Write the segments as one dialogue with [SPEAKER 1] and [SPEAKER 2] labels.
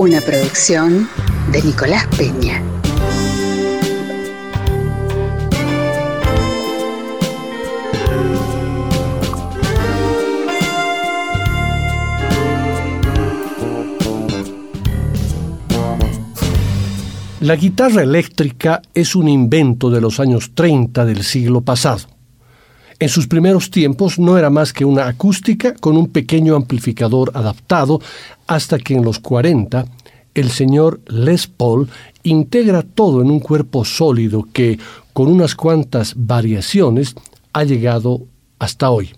[SPEAKER 1] Una producción de Nicolás Peña.
[SPEAKER 2] La guitarra eléctrica es un invento de los años 30 del siglo pasado. En sus primeros tiempos no era más que una acústica con un pequeño amplificador adaptado hasta que en los 40 el señor Les Paul integra todo en un cuerpo sólido que, con unas cuantas variaciones, ha llegado hasta hoy.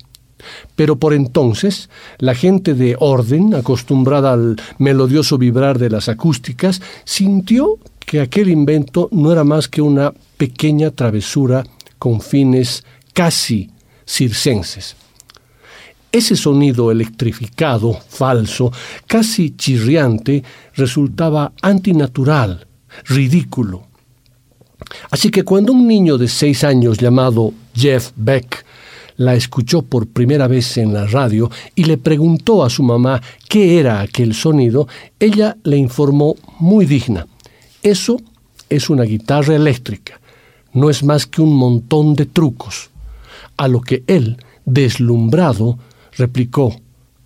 [SPEAKER 2] Pero por entonces, la gente de orden, acostumbrada al melodioso vibrar de las acústicas, sintió que aquel invento no era más que una pequeña travesura con fines casi circenses. Ese sonido electrificado, falso, casi chirriante, resultaba antinatural, ridículo. Así que cuando un niño de seis años llamado Jeff Beck la escuchó por primera vez en la radio y le preguntó a su mamá qué era aquel sonido, ella le informó muy digna. Eso es una guitarra eléctrica, no es más que un montón de trucos. A lo que él, deslumbrado, replicó,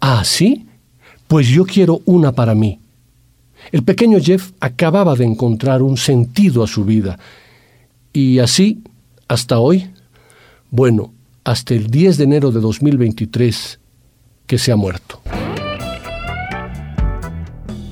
[SPEAKER 2] ¿Ah, sí? Pues yo quiero una para mí. El pequeño Jeff acababa de encontrar un sentido a su vida. Y así, hasta hoy, bueno, hasta el 10 de enero de 2023, que se ha muerto.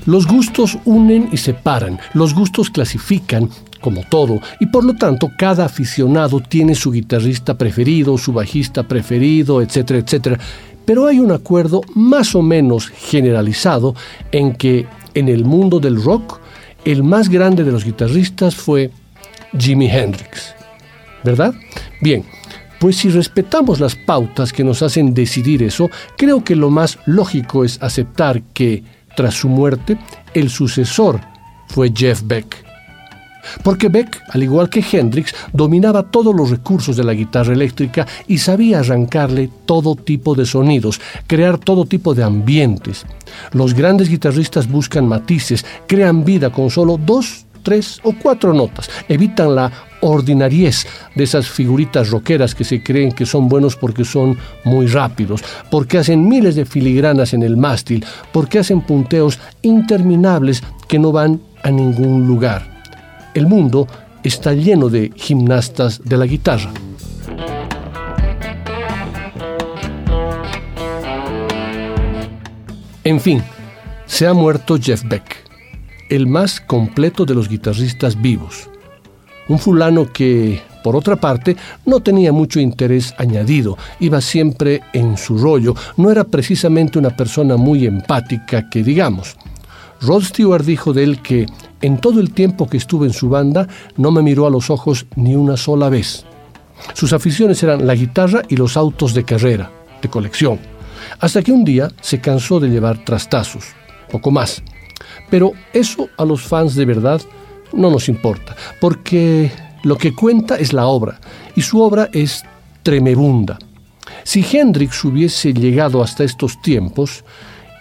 [SPEAKER 2] Los gustos unen y separan, los gustos clasifican, como todo, y por lo tanto cada aficionado tiene su guitarrista preferido, su bajista preferido, etcétera, etcétera. Pero hay un acuerdo más o menos generalizado en que en el mundo del rock el más grande de los guitarristas fue Jimi Hendrix. ¿Verdad? Bien, pues si respetamos las pautas que nos hacen decidir eso, creo que lo más lógico es aceptar que tras su muerte, el sucesor fue Jeff Beck. Porque Beck, al igual que Hendrix, dominaba todos los recursos de la guitarra eléctrica y sabía arrancarle todo tipo de sonidos, crear todo tipo de ambientes. Los grandes guitarristas buscan matices, crean vida con solo dos, tres o cuatro notas, evitan la ordinariez de esas figuritas rockeras que se creen que son buenos porque son muy rápidos, porque hacen miles de filigranas en el mástil, porque hacen punteos interminables que no van a ningún lugar. El mundo está lleno de gimnastas de la guitarra. En fin, se ha muerto Jeff Beck, el más completo de los guitarristas vivos un fulano que, por otra parte, no tenía mucho interés añadido, iba siempre en su rollo, no era precisamente una persona muy empática que digamos. Rod Stewart dijo de él que en todo el tiempo que estuve en su banda no me miró a los ojos ni una sola vez. Sus aficiones eran la guitarra y los autos de carrera, de colección, hasta que un día se cansó de llevar trastazos, poco más. Pero eso a los fans de verdad no nos importa, porque lo que cuenta es la obra, y su obra es tremebunda. Si Hendrix hubiese llegado hasta estos tiempos,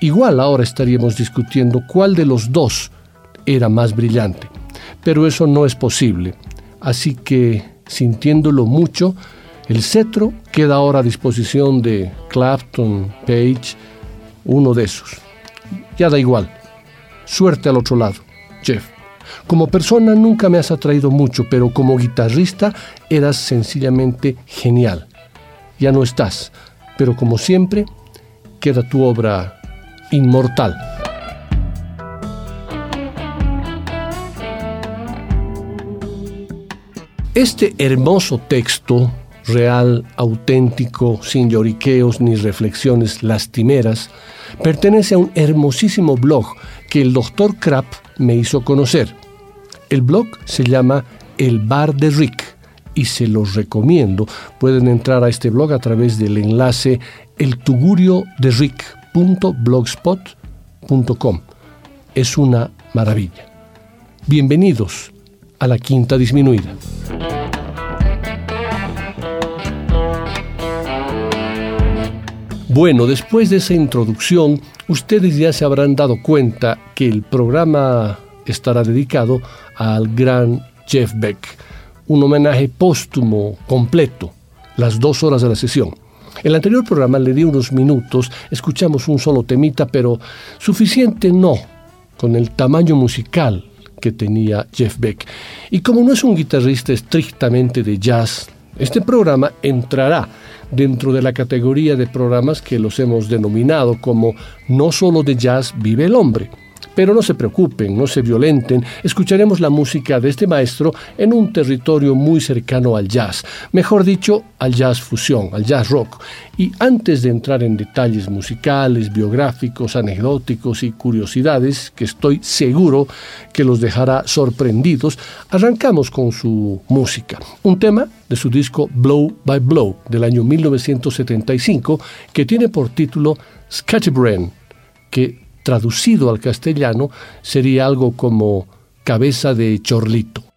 [SPEAKER 2] igual ahora estaríamos discutiendo cuál de los dos era más brillante. Pero eso no es posible. Así que, sintiéndolo mucho, el cetro queda ahora a disposición de Clapton, Page, uno de esos. Ya da igual. Suerte al otro lado, Jeff. Como persona nunca me has atraído mucho, pero como guitarrista eras sencillamente genial. Ya no estás, pero como siempre, queda tu obra inmortal. Este hermoso texto, real, auténtico, sin lloriqueos ni reflexiones lastimeras, pertenece a un hermosísimo blog que el doctor Krapp me hizo conocer. El blog se llama El Bar de Rick y se los recomiendo. Pueden entrar a este blog a través del enlace eltugurioderick.blogspot.com. Es una maravilla. Bienvenidos a la quinta disminuida. Bueno, después de esa introducción, ustedes ya se habrán dado cuenta que el programa estará dedicado al gran Jeff Beck, un homenaje póstumo completo, las dos horas de la sesión. El anterior programa le di unos minutos, escuchamos un solo temita, pero suficiente no, con el tamaño musical que tenía Jeff Beck. Y como no es un guitarrista estrictamente de jazz, este programa entrará dentro de la categoría de programas que los hemos denominado como No solo de jazz vive el hombre. Pero no se preocupen, no se violenten, escucharemos la música de este maestro en un territorio muy cercano al jazz, mejor dicho, al jazz fusión, al jazz rock. Y antes de entrar en detalles musicales, biográficos, anecdóticos y curiosidades, que estoy seguro que los dejará sorprendidos, arrancamos con su música, un tema de su disco Blow by Blow del año 1975 que tiene por título Scatterbrain, que traducido al castellano sería algo como cabeza de chorlito.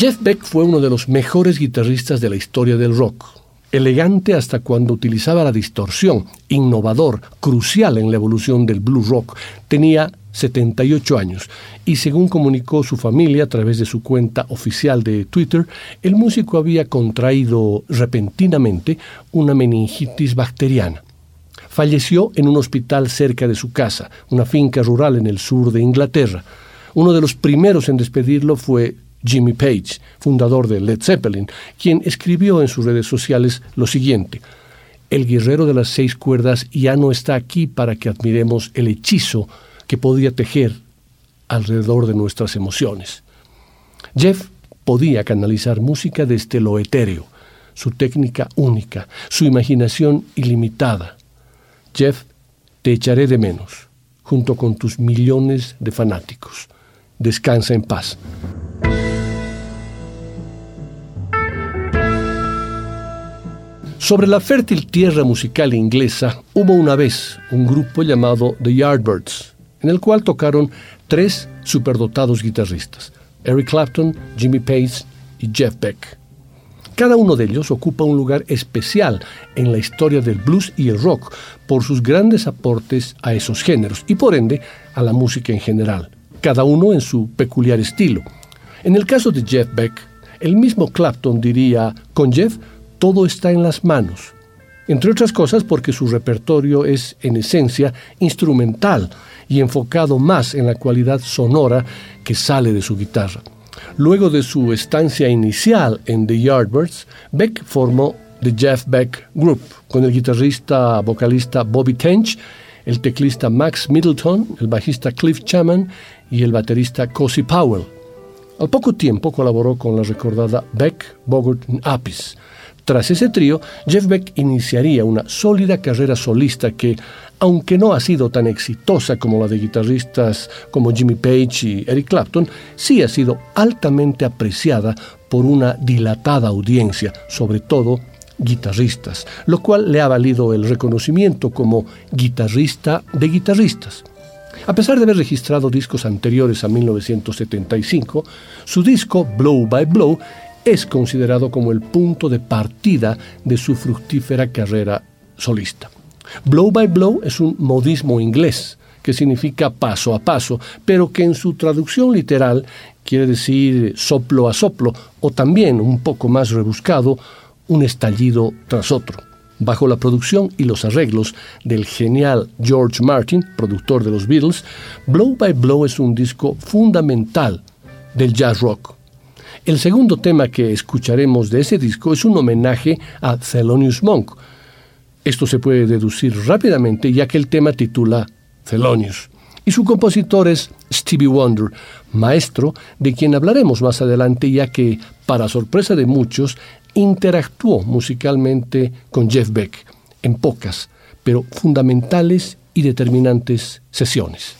[SPEAKER 2] Jeff Beck fue uno de los mejores guitarristas de la historia del rock. Elegante hasta cuando utilizaba la distorsión, innovador, crucial en la evolución del blues rock. Tenía 78 años y según comunicó su familia a través de su cuenta oficial de Twitter, el músico había contraído repentinamente una meningitis bacteriana. Falleció en un hospital cerca de su casa, una finca rural en el sur de Inglaterra. Uno de los primeros en despedirlo fue Jimmy Page, fundador de Led Zeppelin, quien escribió en sus redes sociales lo siguiente. El guerrero de las seis cuerdas ya no está aquí para que admiremos el hechizo que podía tejer alrededor de nuestras emociones. Jeff podía canalizar música desde lo etéreo, su técnica única, su imaginación ilimitada. Jeff, te echaré de menos, junto con tus millones de fanáticos. Descansa en paz. Sobre la fértil tierra musical inglesa hubo una vez un grupo llamado The Yardbirds, en el cual tocaron tres superdotados guitarristas, Eric Clapton, Jimmy Page y Jeff Beck. Cada uno de ellos ocupa un lugar especial en la historia del blues y el rock por sus grandes aportes a esos géneros y por ende a la música en general, cada uno en su peculiar estilo. En el caso de Jeff Beck, el mismo Clapton diría, con Jeff todo está en las manos. Entre otras cosas porque su repertorio es en esencia instrumental y enfocado más en la cualidad sonora que sale de su guitarra. Luego de su estancia inicial en The Yardbirds, Beck formó The Jeff Beck Group con el guitarrista vocalista Bobby Tench, el teclista Max Middleton, el bajista Cliff Chapman y el baterista Cozy Powell. Al poco tiempo colaboró con la recordada Beck, Bogart Apis, tras ese trío, Jeff Beck iniciaría una sólida carrera solista que, aunque no ha sido tan exitosa como la de guitarristas como Jimmy Page y Eric Clapton, sí ha sido altamente apreciada por una dilatada audiencia, sobre todo guitarristas, lo cual le ha valido el reconocimiento como guitarrista de guitarristas. A pesar de haber registrado discos anteriores a 1975, su disco Blow by Blow es considerado como el punto de partida de su fructífera carrera solista. Blow by blow es un modismo inglés que significa paso a paso, pero que en su traducción literal quiere decir soplo a soplo o también, un poco más rebuscado, un estallido tras otro. Bajo la producción y los arreglos del genial George Martin, productor de los Beatles, Blow by Blow es un disco fundamental del jazz rock el segundo tema que escucharemos de ese disco es un homenaje a Thelonious Monk. Esto se puede deducir rápidamente ya que el tema titula Thelonious. Y su compositor es Stevie Wonder, maestro de quien hablaremos más adelante ya que, para sorpresa de muchos, interactuó musicalmente con Jeff Beck en pocas, pero fundamentales y determinantes sesiones.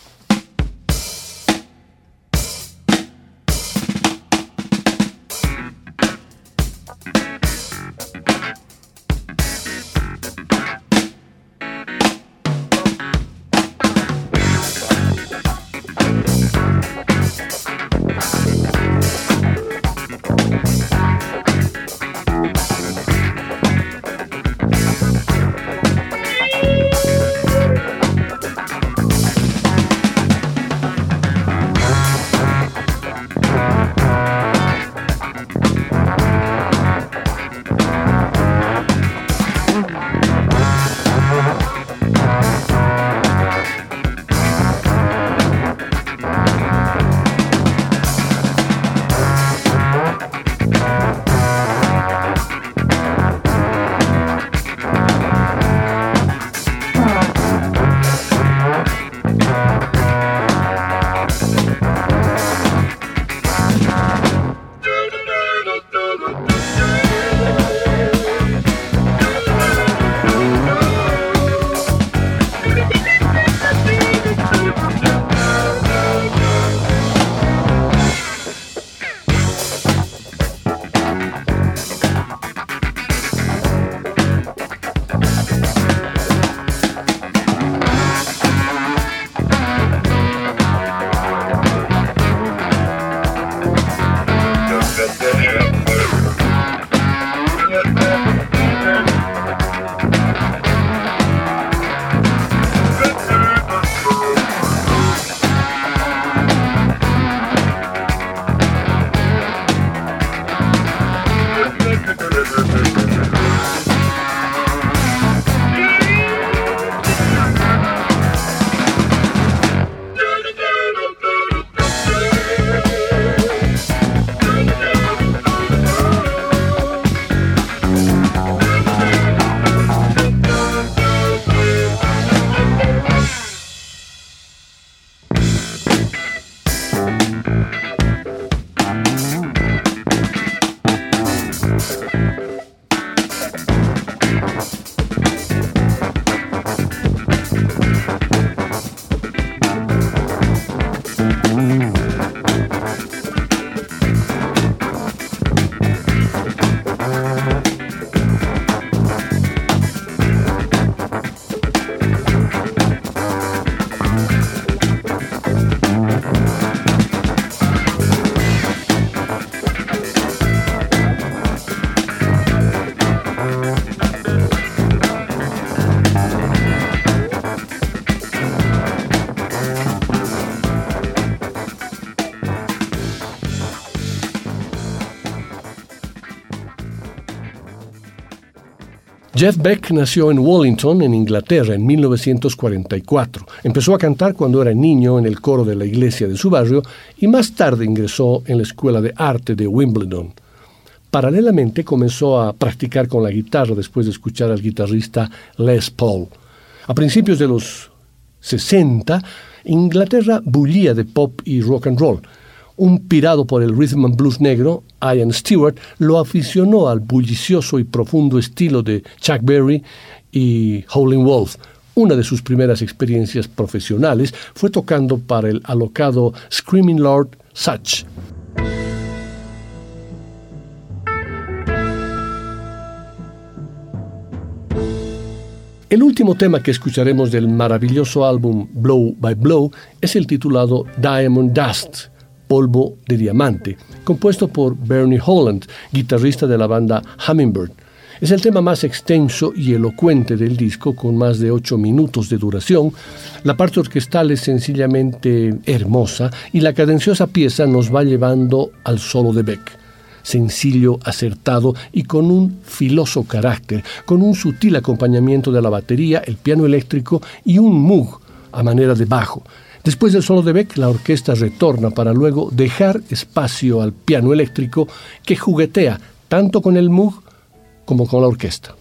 [SPEAKER 2] Jeff Beck nació en Wallington, en Inglaterra, en 1944. Empezó a cantar cuando era niño en el coro de la iglesia de su barrio y más tarde ingresó en la Escuela de Arte de Wimbledon. Paralelamente comenzó a practicar con la guitarra después de escuchar al guitarrista Les Paul. A principios de los 60, Inglaterra bullía de pop y rock and roll un pirado por el rhythm and blues negro, Ian Stewart, lo aficionó al bullicioso y profundo estilo de Chuck Berry y Howlin' Wolf. Una de sus primeras experiencias profesionales fue tocando para el alocado Screaming Lord Such. El último tema que escucharemos del maravilloso álbum Blow by Blow es el titulado Diamond Dust, Polvo de Diamante, compuesto por Bernie Holland, guitarrista de la banda Hummingbird. Es el tema más extenso y elocuente del disco, con más de ocho minutos de duración. La parte orquestal es sencillamente hermosa y la cadenciosa pieza nos va llevando al solo de Beck. Sencillo, acertado y con un filoso carácter, con un sutil acompañamiento de la batería, el piano eléctrico y un moog a manera de bajo. Después del solo de Beck, la orquesta retorna para luego dejar espacio al piano eléctrico que juguetea tanto con el Moog como con la orquesta.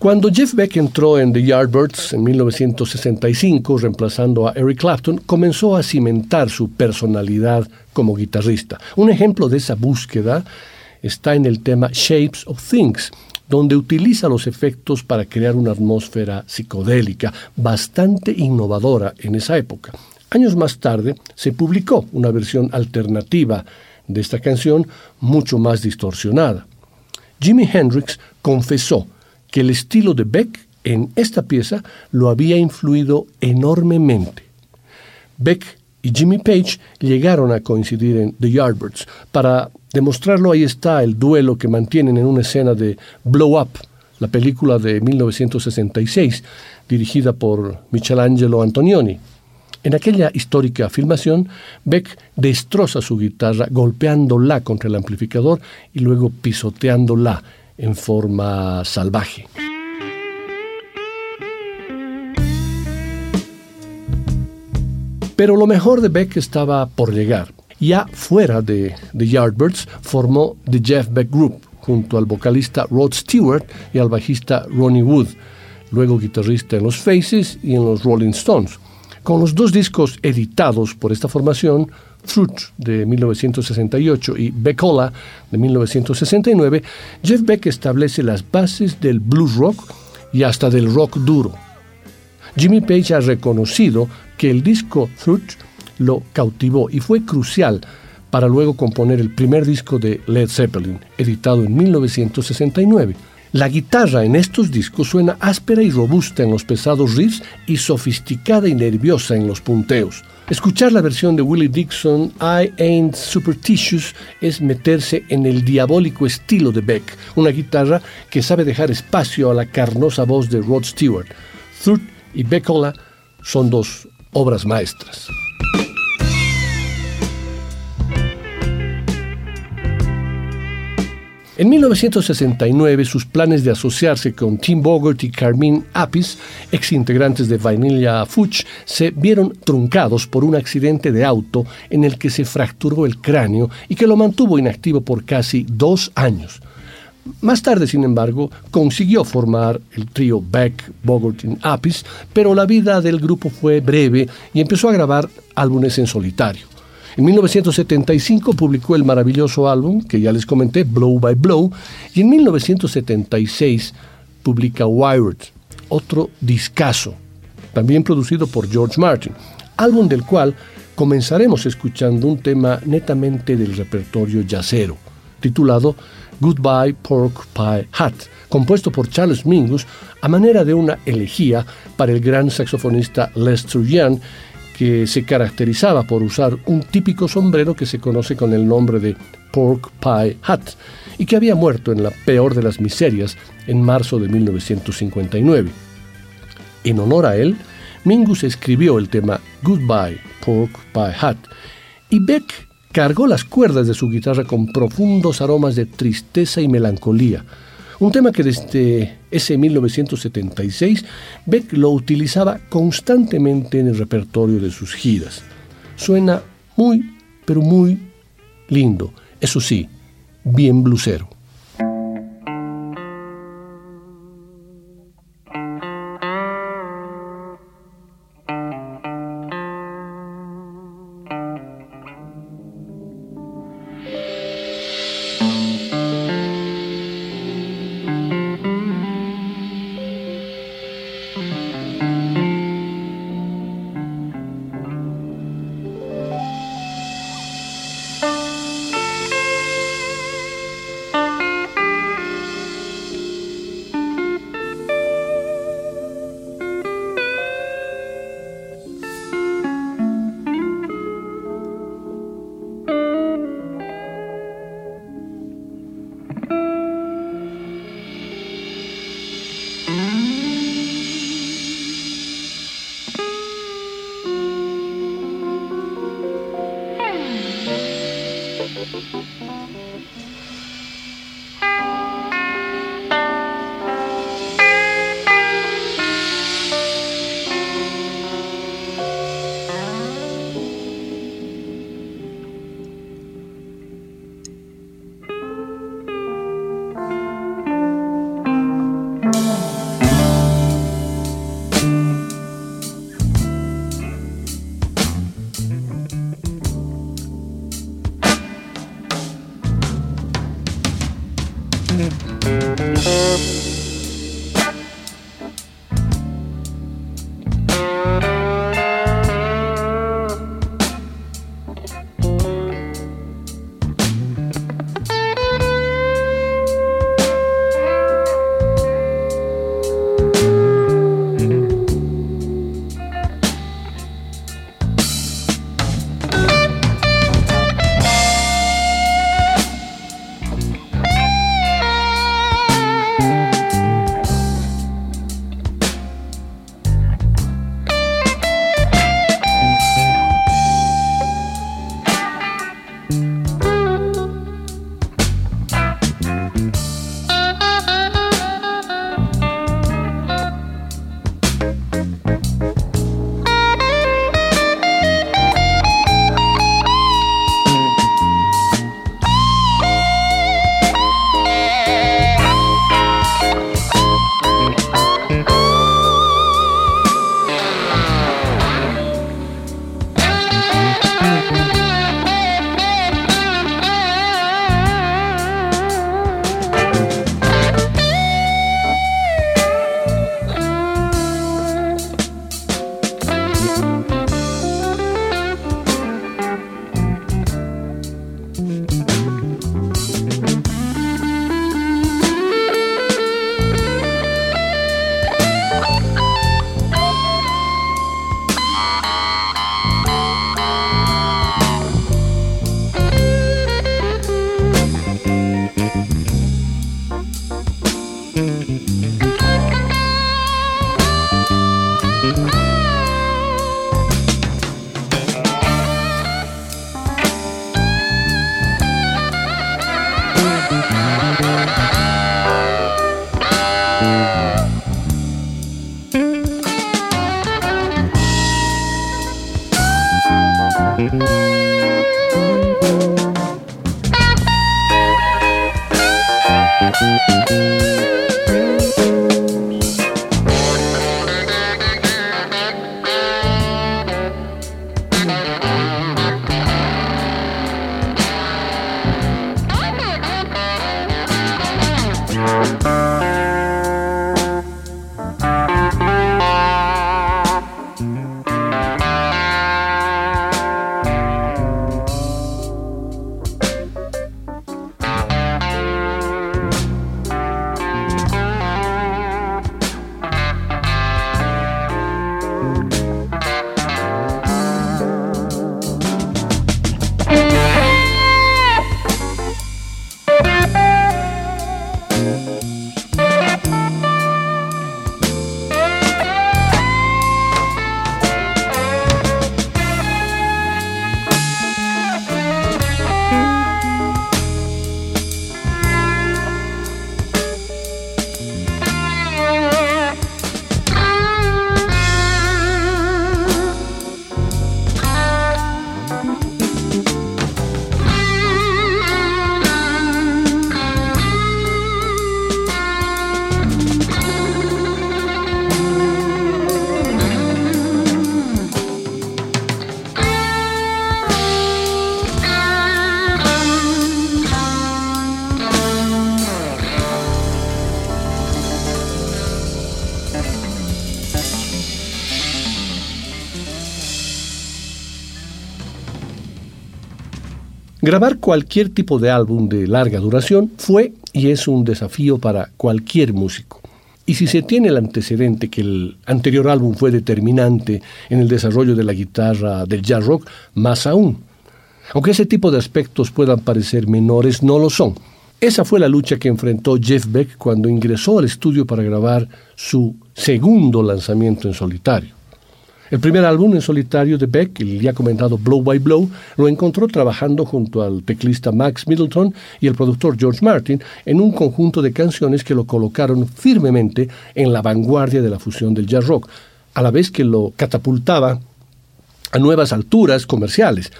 [SPEAKER 2] Cuando Jeff Beck entró en The Yardbirds en 1965, reemplazando a Eric Clapton, comenzó a cimentar su personalidad como guitarrista. Un ejemplo de esa búsqueda está en el tema Shapes of Things, donde utiliza los efectos para crear una atmósfera psicodélica bastante innovadora en esa época. Años más tarde se publicó una versión alternativa de esta canción mucho más distorsionada. Jimi Hendrix confesó que el estilo de Beck en esta pieza lo había influido enormemente. Beck y Jimmy Page llegaron a coincidir en The Yardbirds. Para demostrarlo, ahí está el duelo que mantienen en una escena de Blow Up, la película de 1966, dirigida por Michelangelo Antonioni. En aquella histórica filmación, Beck destroza su guitarra golpeándola contra el amplificador y luego pisoteándola en forma salvaje. Pero lo mejor de Beck estaba por llegar. Ya fuera de The Yardbirds, formó The Jeff Beck Group junto al vocalista Rod Stewart y al bajista Ronnie Wood, luego guitarrista en los Faces y en los Rolling Stones. Con los dos discos editados por esta formación, Fruit de 1968 y Beckola de 1969, Jeff Beck establece las bases del blues rock y hasta del rock duro. Jimmy Page ha reconocido que el disco Fruit lo cautivó y fue crucial para luego componer el primer disco de Led Zeppelin, editado en 1969. La guitarra en estos discos suena áspera y robusta en los pesados riffs y sofisticada y nerviosa en los punteos. Escuchar la versión de Willie Dixon, I Ain't Superstitious, es meterse en el diabólico estilo de Beck, una guitarra que sabe dejar espacio a la carnosa voz de Rod Stewart. Thurt y Beckola son dos obras maestras. En 1969, sus planes de asociarse con Tim Bogart y Carmine Apis, ex integrantes de Vanilla Fudge, se vieron truncados por un accidente de auto en el que se fracturó el cráneo y que lo mantuvo inactivo por casi dos años. Más tarde, sin embargo, consiguió formar el trío Beck, Bogart y Apis, pero la vida del grupo fue breve y empezó a grabar álbumes en solitario. En 1975 publicó el maravilloso álbum que ya les comenté, Blow by Blow, y en 1976 publica Wired, otro discazo, también producido por George Martin, álbum del cual comenzaremos escuchando un tema netamente del repertorio jazzero, titulado Goodbye Pork Pie Hat, compuesto por Charles Mingus a manera de una elegía para el gran saxofonista Lester Young, que se caracterizaba por usar un típico sombrero que se conoce con el nombre de Pork Pie Hat y que había muerto en la peor de las miserias en marzo de 1959. En honor a él, Mingus escribió el tema Goodbye Pork Pie Hat y Beck cargó las cuerdas de su guitarra con profundos aromas de tristeza y melancolía, un tema que desde ese 1976 Beck lo utilizaba constantemente en el repertorio de sus giras. Suena muy, pero muy lindo, eso sí, bien blusero. Grabar cualquier tipo de álbum de larga duración fue y es un desafío para cualquier músico. Y si se tiene el antecedente que el anterior álbum fue determinante en el desarrollo de la guitarra del jazz rock, más aún. Aunque ese tipo de aspectos puedan parecer menores, no lo son. Esa fue la lucha que enfrentó Jeff Beck cuando ingresó al estudio para grabar su segundo lanzamiento en solitario. El primer álbum en solitario de Beck, el ya comentado Blow by Blow, lo encontró trabajando junto al teclista Max Middleton y el productor George Martin en un conjunto de canciones que lo colocaron firmemente en la vanguardia de la fusión del jazz rock, a la vez que lo catapultaba a nuevas alturas comerciales.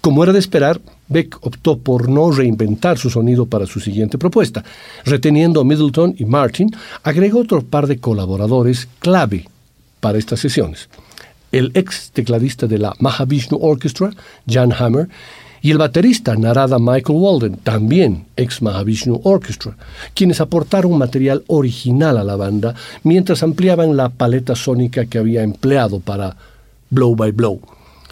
[SPEAKER 2] Como era de esperar, Beck optó por no reinventar su sonido para su siguiente propuesta. Reteniendo a Middleton y Martin, agregó otro par de colaboradores clave para estas sesiones el ex tecladista de la Mahavishnu Orchestra, Jan Hammer, y el baterista Narada Michael Walden, también ex Mahavishnu Orchestra, quienes aportaron material original a la banda mientras ampliaban la paleta sónica que había empleado para Blow by Blow.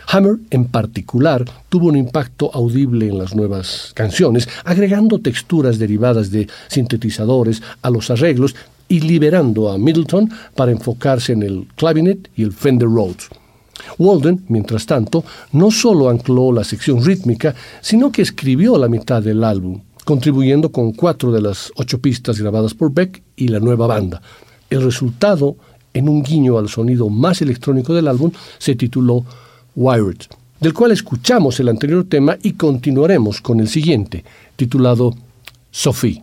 [SPEAKER 2] Hammer, en particular, tuvo un impacto audible en las nuevas canciones, agregando texturas derivadas de sintetizadores a los arreglos y liberando a Middleton para enfocarse en el clavinet y el Fender Rhodes. Walden, mientras tanto, no solo ancló la sección rítmica, sino que escribió la mitad del álbum, contribuyendo con cuatro de las ocho pistas grabadas por Beck y la nueva banda. El resultado, en un guiño al sonido más electrónico del álbum, se tituló Wired, del cual escuchamos el anterior tema y continuaremos con el siguiente, titulado Sophie.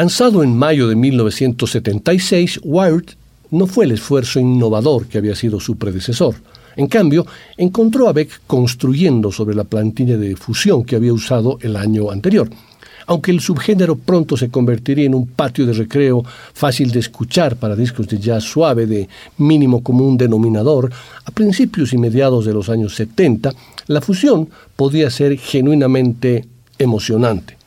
[SPEAKER 2] Lanzado en mayo de 1976, Wired no fue el esfuerzo innovador que había sido su predecesor. En cambio, encontró a Beck construyendo sobre la plantilla de fusión que había usado el año anterior. Aunque el subgénero pronto se convertiría en un patio de recreo fácil de escuchar para discos de jazz suave de mínimo común denominador, a principios y mediados de los años 70, la fusión podía ser genuinamente emocionante.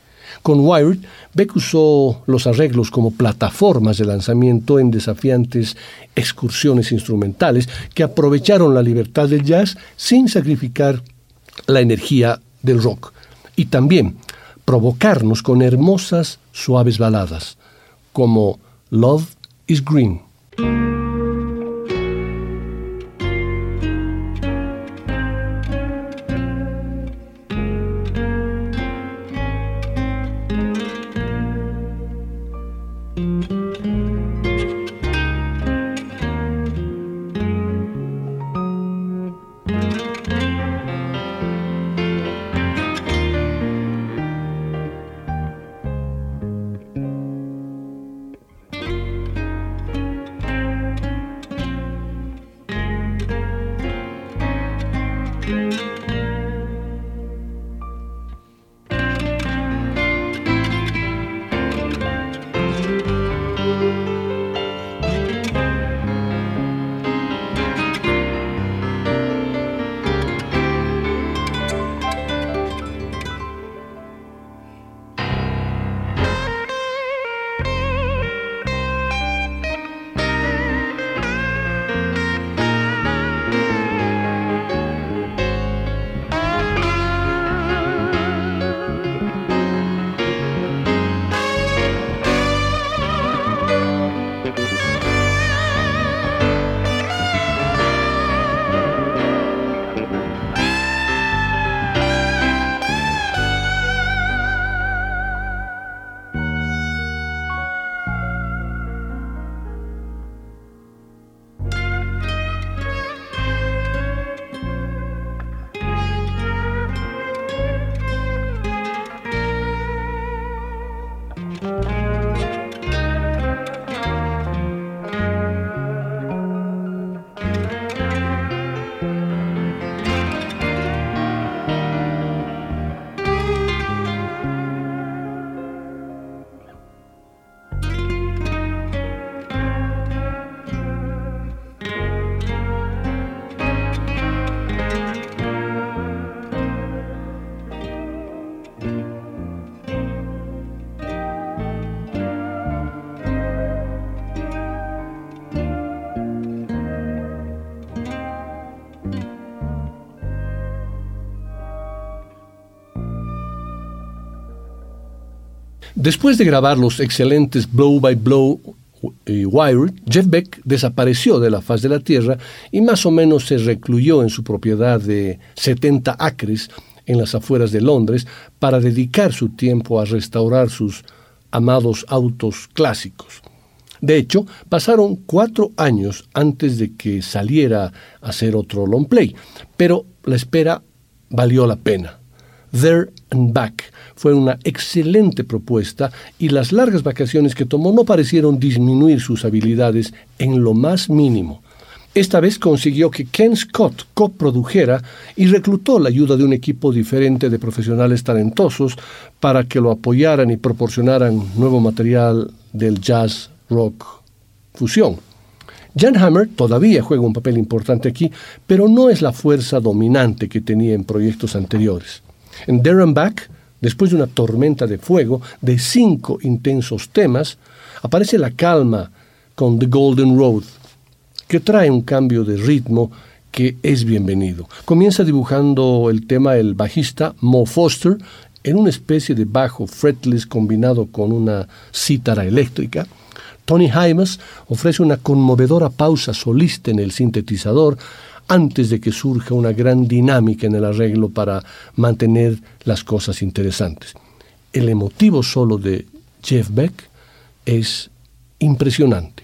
[SPEAKER 2] Con Wired, Beck usó los arreglos como plataformas de lanzamiento en desafiantes excursiones instrumentales que aprovecharon la libertad del jazz sin sacrificar la energía del rock. Y también provocarnos con hermosas, suaves baladas, como Love is Green. Después de grabar los excelentes Blow by Blow y Wired, Jeff Beck desapareció de la faz de la Tierra y más o menos se recluyó en su propiedad de 70 acres en las afueras de Londres para dedicar su tiempo a restaurar sus amados autos clásicos. De hecho, pasaron cuatro años antes de que saliera a hacer otro long play, pero la espera valió la pena. There and Back fue una excelente propuesta y las largas vacaciones que tomó no parecieron disminuir sus habilidades en lo más mínimo. Esta vez consiguió que Ken Scott coprodujera y reclutó la ayuda de un equipo diferente de profesionales talentosos para que lo apoyaran y proporcionaran nuevo material del jazz rock fusión. Jan Hammer todavía juega un papel importante aquí, pero no es la fuerza dominante que tenía en proyectos anteriores. En Darren Back, después de una tormenta de fuego de cinco intensos temas, aparece la calma con The Golden Road, que trae un cambio de ritmo que es bienvenido. Comienza dibujando el tema el bajista Mo Foster en una especie de bajo fretless combinado con una cítara eléctrica. Tony Hymas ofrece una conmovedora pausa solista en el sintetizador antes de que surja una gran dinámica en el arreglo para mantener las cosas interesantes. El emotivo solo de Jeff Beck es impresionante.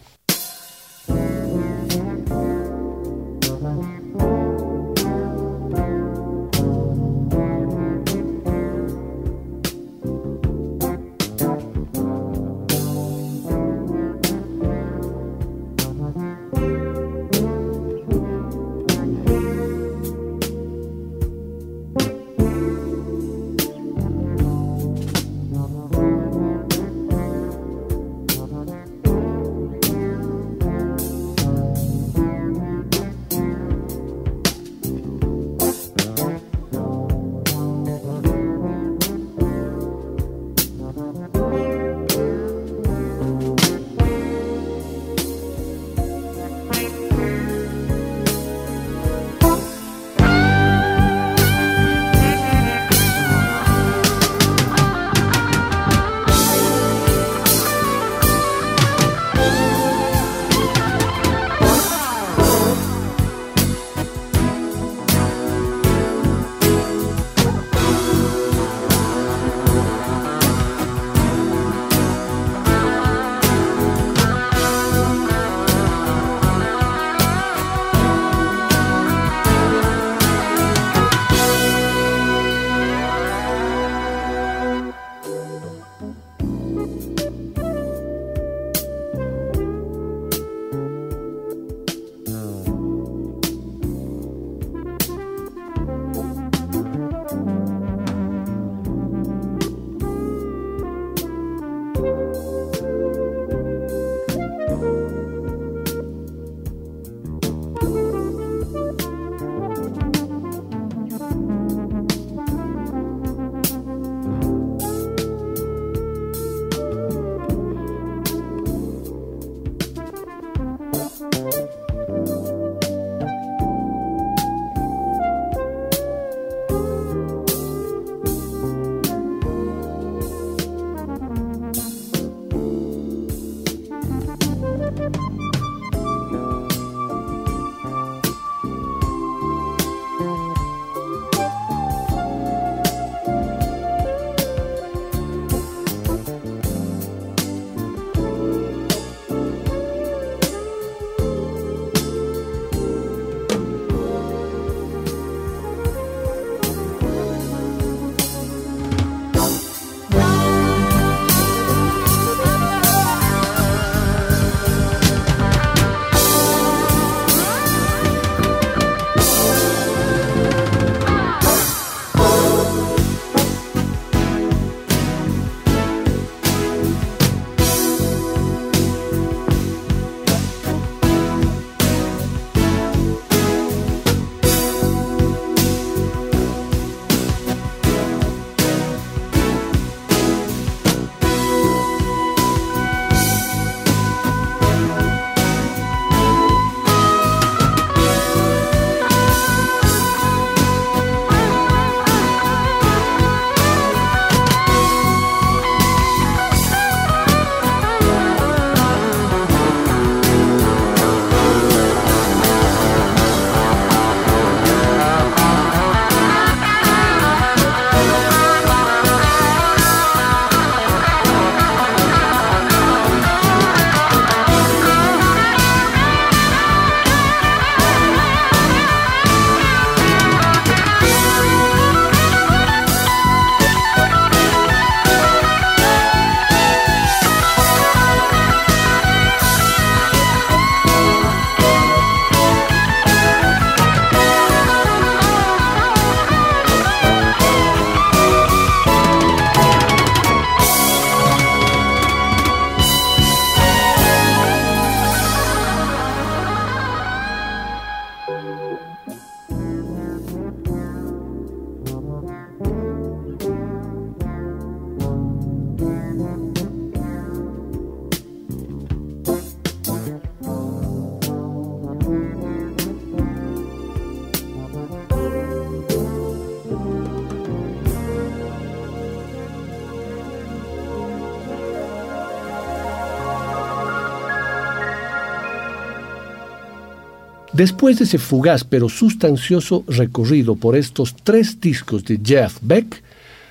[SPEAKER 2] Después de ese fugaz pero sustancioso recorrido por estos tres discos de Jeff Beck,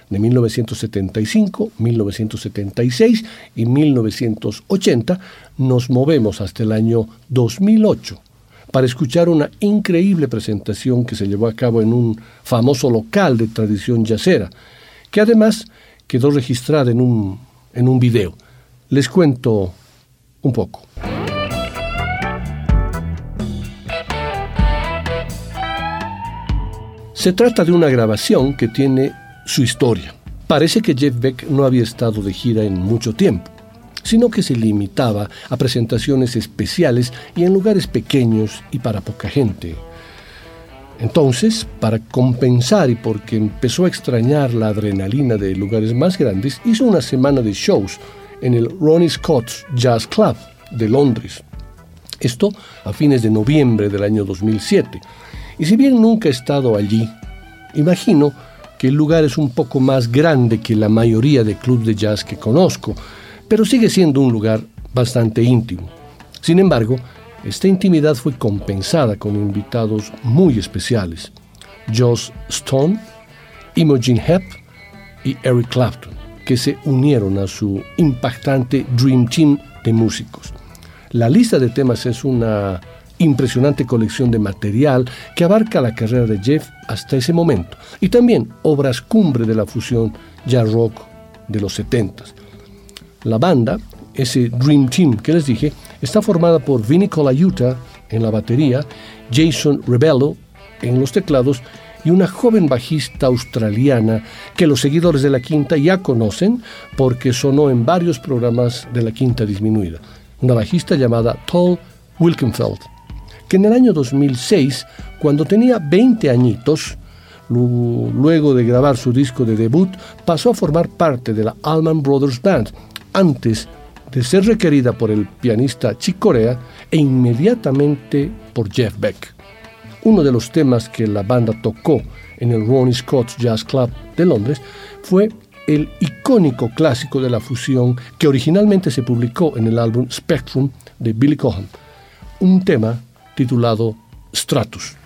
[SPEAKER 2] de 1975, 1976 y 1980, nos movemos hasta el año 2008 para escuchar una increíble presentación que se llevó a cabo en un famoso local de tradición yacera, que además quedó registrada en un, en un video. Les cuento un poco. Se trata de una grabación que tiene su historia. Parece que Jeff Beck no había estado de gira en mucho tiempo, sino que se limitaba a presentaciones especiales y en lugares pequeños y para poca gente. Entonces, para compensar y porque empezó a extrañar la adrenalina de lugares más grandes, hizo una semana de shows en el Ronnie Scott's Jazz Club de Londres. Esto a fines de noviembre del año 2007 y si bien nunca he estado allí, imagino que el lugar es un poco más grande que la mayoría de clubes de jazz que conozco, pero sigue siendo un lugar bastante íntimo. Sin embargo, esta intimidad fue compensada con invitados muy especiales. Joss Stone, Imogen Heap y Eric Clapton, que se unieron a su impactante Dream Team de músicos. La lista de temas es una impresionante colección de material que abarca la carrera de Jeff hasta ese momento. Y también obras cumbre de la fusión jazz rock de los 70. La banda, ese Dream Team que les dije, está formada por Vinny Colaiuta en la batería, Jason Rebello en los teclados y una joven bajista australiana que los seguidores de la Quinta ya conocen porque sonó en varios programas de la Quinta Disminuida, una bajista llamada Tol Wilkenfeld que en el año 2006, cuando tenía 20 añitos, luego de grabar su disco de debut, pasó a formar parte de la Allman Brothers Band, antes de ser requerida por el pianista Chick Corea e inmediatamente por Jeff Beck. Uno de los temas que la banda tocó en el Ronnie Scott's Jazz Club de Londres fue el icónico clásico de la fusión que originalmente se publicó en el álbum Spectrum de Billy Cohen, un tema titulado Stratus.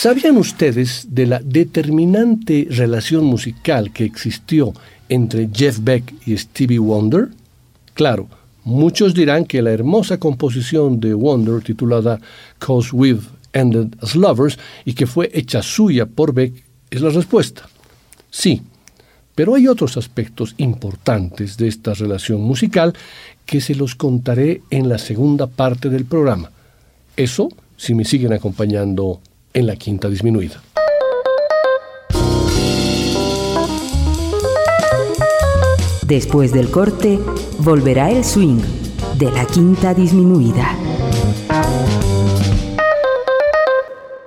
[SPEAKER 2] ¿Sabían ustedes de la determinante relación musical que existió entre Jeff Beck y Stevie Wonder? Claro, muchos dirán que la hermosa composición de Wonder titulada Cause We've Ended as Lovers y que fue hecha suya por Beck es la respuesta. Sí, pero hay otros aspectos importantes de esta relación musical que se los contaré en la segunda parte del programa. Eso si me siguen acompañando en la quinta disminuida.
[SPEAKER 1] Después del corte, volverá el swing de la quinta disminuida.